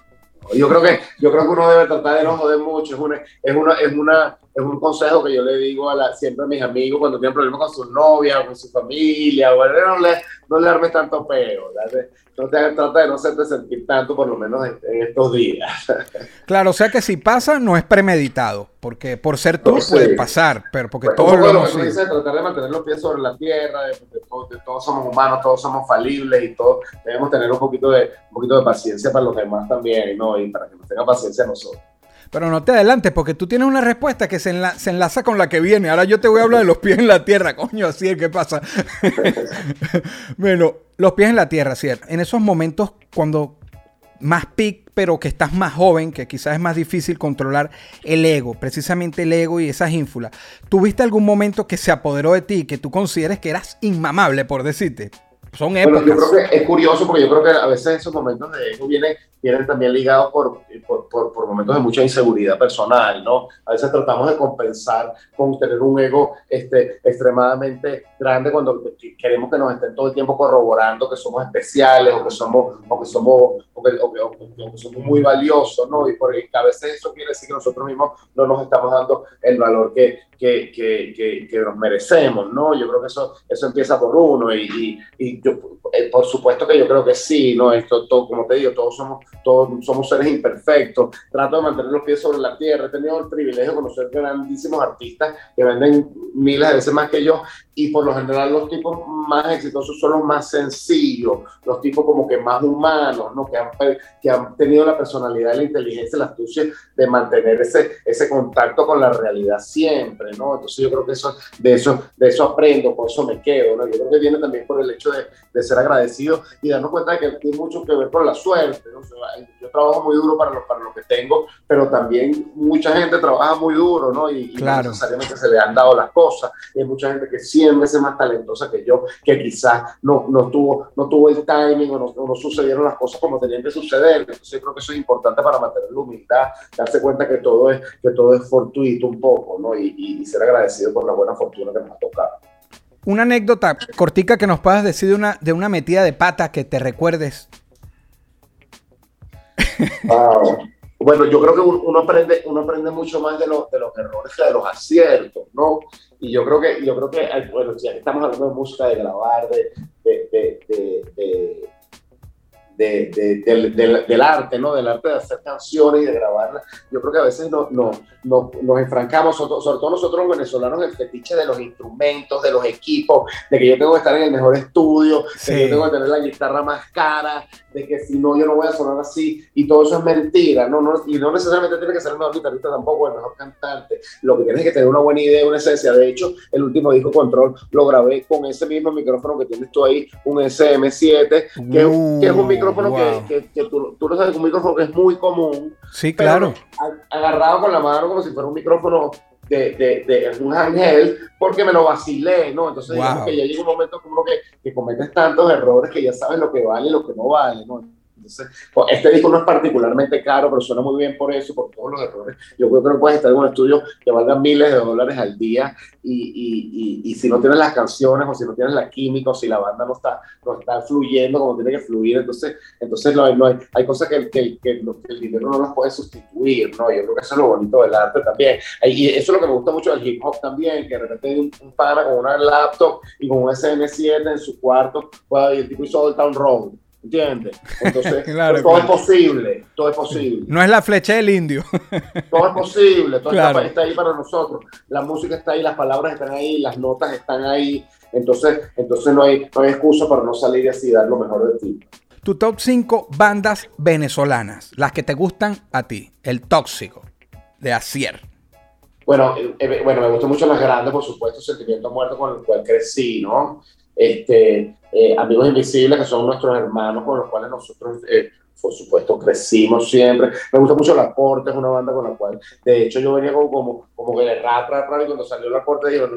Yo creo que, yo creo que uno debe tratar de no joder mucho. Es, una, es, una, es, una, es un consejo que yo le digo a la, siempre a mis amigos cuando tienen problemas con su novia o con su familia. Bueno, no le, no le armes tanto peo. No te, trata de no hacerte sentir tanto, por lo menos en, estos días. (laughs) Claro, o sea que si pasa, no es premeditado. Porque por ser tú puede pasar, pero porque pues, todos lo, que dice, tratar de mantener los pies sobre la tierra, de, todos somos humanos, todos somos falibles y todos debemos tener un poquito de, un poquito de paciencia para los demás también, ¿no? Y para que nos tenga paciencia nosotros. Pero no te adelantes, porque tú tienes una respuesta que se, enlaza con la que viene. Ahora yo te voy a hablar de los pies en la tierra, (laughs) coño, así es que pasa. (laughs) bueno, los pies en la tierra, ¿cierto? En esos momentos cuando más pic, pero que estás más joven, que quizás es más difícil controlar el ego, precisamente el ego y esas ínfulas. ¿Tuviste algún momento que se apoderó de ti, que tú consideres que eras inmamable, por decirte? Son épocas. yo creo que es curioso porque yo creo que a veces esos momentos de ego vienen, vienen también ligados por, por, por, momentos de mucha inseguridad personal, ¿no? A veces tratamos de compensar con tener un ego este, extremadamente grande cuando queremos que nos estén todo el tiempo corroborando que somos especiales o que somos, o que somos, o que, somos muy valiosos, ¿no? Y por, a veces eso quiere decir que nosotros mismos no nos estamos dando el valor que, que, que, que nos merecemos, ¿no? Yo creo que eso, eso empieza por uno y, y eh, por supuesto que yo creo que sí, ¿no? Esto, todo, como te digo, todos somos, todos somos seres imperfectos. Trato de mantener los pies sobre la tierra. He tenido el privilegio de conocer grandísimos artistas que venden miles de veces más que yo y por lo general los tipos más exitosos son los más sencillos, los tipos como que más humanos, ¿no? Que han, que han tenido la personalidad, la inteligencia, la astucia de mantener ese, ese contacto con la realidad siempre, ¿no? Entonces yo creo que eso, de, eso, de eso aprendo, por eso me quedo, ¿no? Yo creo que viene también por el hecho de, de ser agradecido y darnos cuenta de que tiene mucho que ver con la suerte, ¿no? yo trabajo muy duro para lo, para lo que tengo, pero también mucha gente trabaja muy duro, ¿no? Y, claro. no necesariamente se le han dado las cosas. Y hay mucha gente que 100 veces más talentosa que yo, que quizás no, no, tuvo, no tuvo el timing o no, no, sucedieron las cosas como tenían que suceder. Entonces creo que eso es importante para mantener la humildad, darse cuenta que todo es, que todo es fortuito un poco, ¿no? Y, y, ser agradecido por la buena fortuna que nos ha tocado. Una anécdota cortica que nos puedas decir de una, de una metida de pata que te recuerdes. Wow. bueno, yo creo que uno aprende, uno aprende mucho más de, los de los errores que de los aciertos, ¿no? Y yo creo que, yo creo que bueno, ya que estamos hablando de música, de grabar, de, de, de de, del arte, ¿no? Del arte de hacer canciones y de grabarlas. Yo creo que a veces no, no, no, nos enfrancamos, sobre, todo nosotros los venezolanos, el fetiche de los instrumentos, de los equipos, de que yo tengo que estar en el mejor estudio, de que yo tengo que tener la guitarra más cara, de que si no, yo no voy a sonar así, y todo eso es mentira, ¿no? no y no necesariamente tiene que ser el mejor guitarrista tampoco, el mejor cantante. Lo que tienes es que tener una buena idea, una esencia. De hecho, el último disco Control lo grabé con ese mismo micrófono que tienes tú ahí, un SM7, que, que es un uh, micrófono micrófono que, que, tú, tú, lo sabes, un micrófono que es muy común. Sí, claro. Agarrado con la mano como si fuera un micrófono de, de, de, un ángel, porque me lo vacilé, ¿no? Entonces, digamos que ya llega un momento como que, que cometes tantos errores que ya sabes lo que vale y lo que no vale, ¿no? Entonces, pues, este disco no es particularmente caro, pero suena muy bien por eso, por todos los errores. Yo creo que no puedes estar en un estudio que valga miles de dólares al día y, y, y, si no tienes las canciones o si no tienes la química o si la banda no está, no está fluyendo como tiene que fluir, entonces, entonces no hay, no hay, hay cosas que, que, que, el dinero no las puede sustituir, ¿no? Yo creo que eso es lo bonito del arte también. Y eso es lo que me gusta mucho del hip hop también, que de repente un, un pana con una laptop y con un SM7 en su cuarto, y el tipo hizo el Town Road ¿Entiendes? Entonces, (laughs) todo es posible, todo es posible. No es la flecha del indio. (laughs) todo es posible, todo está, ahí para nosotros. La música está ahí, las palabras están ahí, las notas están ahí. Entonces, entonces no, hay, no hay excusa para no salir y así dar lo mejor de ti. Tu top 5 bandas venezolanas, las que te gustan a ti. El Tóxico, de Acier. Bueno, eh, eh, bueno, me gustan mucho las grandes, por supuesto, Sentimiento Muerto con el cual crecí, ¿no? Este, eh, Amigos Invisibles, que son nuestros hermanos con los cuales nosotros, eh, por supuesto, crecimos siempre. Me gusta mucho La Corte, es una banda con la cual, de hecho, yo venía como, como, que de rap, rap, rap, y cuando salió La Corte, yo,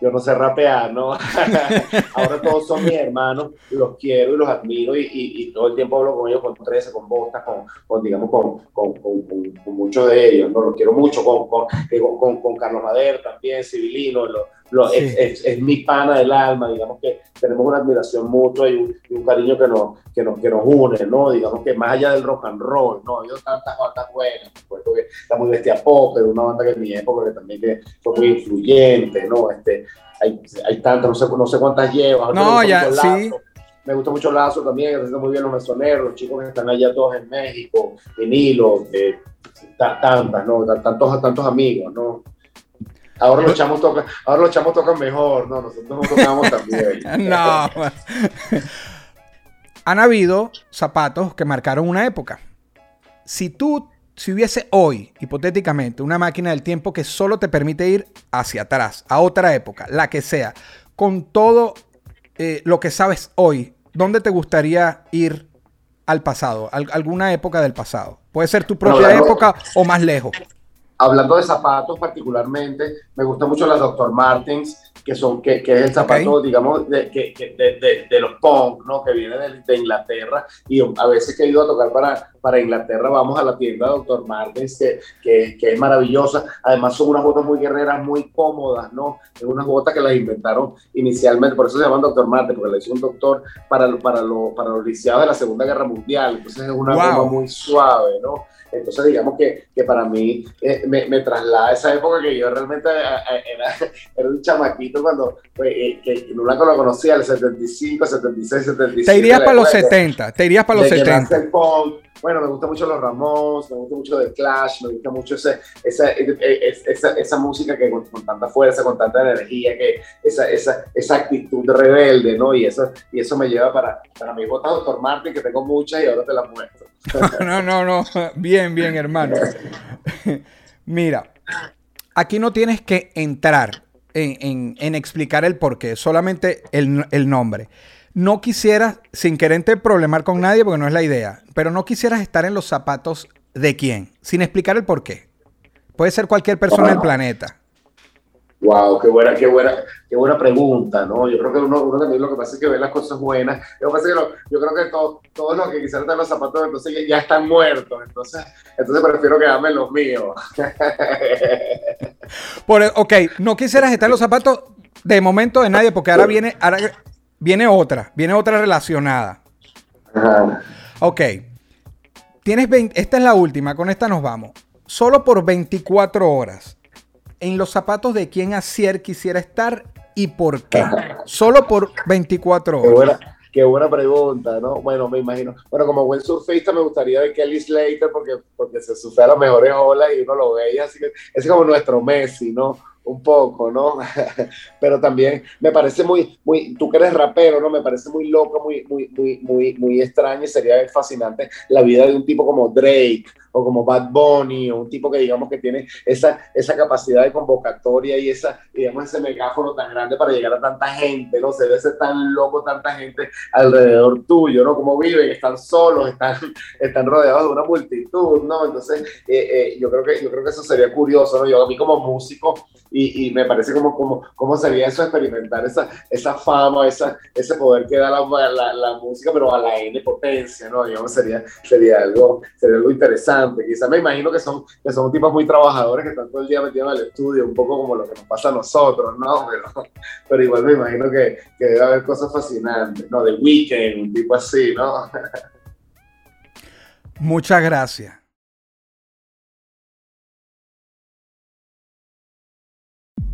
yo no sé rapear, ¿no? (laughs) Ahora todos son mis hermanos, los quiero y los admiro y, todo el tiempo hablo con ellos, con 13, con Bostas, con, digamos, con, con, con, muchos de ellos, ¿no? Los quiero mucho, con, con, Carlos Madero también, Civilino, es, es, mi pana del alma, digamos que tenemos una admiración mutua y un, un, cariño que nos, que, nos, que nos une, ¿no? Digamos que más allá del rock and roll, ¿no? Ha habido tantas bandas buenas, por supuesto que está muy bestia pop, pero una banda que en mi época que también que fue muy influyente, ¿no? Este, hay, hay tantas, no sé, no sé cuántas llevas. No, ya, sí. Me gusta mucho Lazo también, que muy bien los mesoneros, los chicos que están allá todos en México, vinilo, eh, tantas, ¿no? Tantos, tantos amigos, ¿no? Ahora los chamos tocan, ahora los chamos tocan mejor, ¿no? Nosotros no tocamos también. (laughs) no. Han habido zapatos que marcaron una época. Si tú si hubiese hoy, hipotéticamente, una máquina del tiempo que solo te permite ir hacia atrás, a otra época, la que sea, con todo eh, lo que sabes hoy, ¿dónde te gustaría ir al pasado? alguna época del pasado. Puede ser tu propia época o más lejos. Hablando de zapatos particularmente, me gusta mucho la Dr. Martens que son que, que es el zapato, digamos, de, que, de, de, los punk, ¿no? Que viene de, Inglaterra y a veces que he ido a tocar para, para Inglaterra vamos a la tienda Dr. Martens, que, que, que, es maravillosa. Además son unas botas muy guerreras, muy cómodas, ¿no? Es unas botas que las inventaron inicialmente, por eso se llaman Dr. Martens, porque le hizo un doctor para, para, lo, para los lisiados de la Segunda Guerra Mundial. Entonces es una goma muy suave, ¿no? Entonces, digamos que, que para mí eh, me, me, traslada a esa época que yo realmente eh, eh, era, (laughs) era un chamaquito cuando pues, que no la conocía, el 75, 76, 77. Te irías para los 70, te irías para los 70. Bueno, me gusta mucho los Ramones, me gusta mucho The Clash, me gusta mucho esa, esa, esa, música que con, tanta fuerza, con tanta energía, que esa, esa, esa actitud rebelde, ¿no? Y eso, y eso me lleva para, para mi bota Doctor Martin, que tengo muchas y ahora te las muestro. (laughs) no, no, no, bien, bien, hermano. Mira, aquí no tienes que entrar en, en, explicar el porqué, solamente el, el nombre no quisieras, sin quererte problemar con nadie, porque no es la idea, pero no quisieras estar en los zapatos de quién, sin explicar el por qué. Puede ser cualquier persona del planeta. Wow, qué buena, qué buena, qué buena pregunta, ¿no? Yo creo que uno, uno también lo que pasa es que ve las cosas buenas. Yo, que yo creo que todos los que quisieran estar en los zapatos entonces ya, están muertos, entonces, entonces prefiero quedarme en los míos. Por, ok, no quisieras estar en los zapatos de momento de nadie, porque ahora viene, ahora Viene otra, viene otra relacionada. Ok. tienes 20, esta es la última, con esta nos vamos. Solo por 24 horas. En los zapatos de quién Asier quisiera estar y por qué. Solo por 24 Qué horas. buena, qué buena pregunta, ¿no? Bueno, me imagino. Bueno, como buen surfista me gustaría ver Kelly Slater porque, porque se surfea las mejores olas y uno lo ve y así que es como nuestro Messi, ¿no? Un poco, ¿no? (laughs) Pero también me parece muy, muy, tú que eres rapero, ¿no? Me parece muy loco, muy, muy, muy, muy, muy extraño y sería fascinante la vida de un tipo como Drake o como Bad Bunny o un tipo que digamos que tiene esa, esa capacidad de convocatoria y esa, digamos, ese megáfono tan grande para llegar a tanta gente, ¿no? Se debe ser tan loco tanta gente alrededor tuyo, ¿no? Como viven, están solos, están, (laughs) están rodeados de una multitud, ¿no? Entonces, eh, eh, yo, creo que, yo creo que eso sería curioso, ¿no? Yo a mí como músico, y, me parece como, como, como sería eso experimentar esa, esa fama, esa, ese poder que da la, la, la música, pero a la N potencia, ¿no? Digamos, sería, sería, algo, sería algo interesante. Quizás me imagino que son, que son tipos muy trabajadores que están todo el día metidos en el estudio, un poco como lo que nos pasa a nosotros, ¿no? (laughs) Pero, pero igual me imagino que, que debe haber cosas fascinantes, ¿no? De Weekend, un tipo así, ¿no? (laughs) Muchas gracias.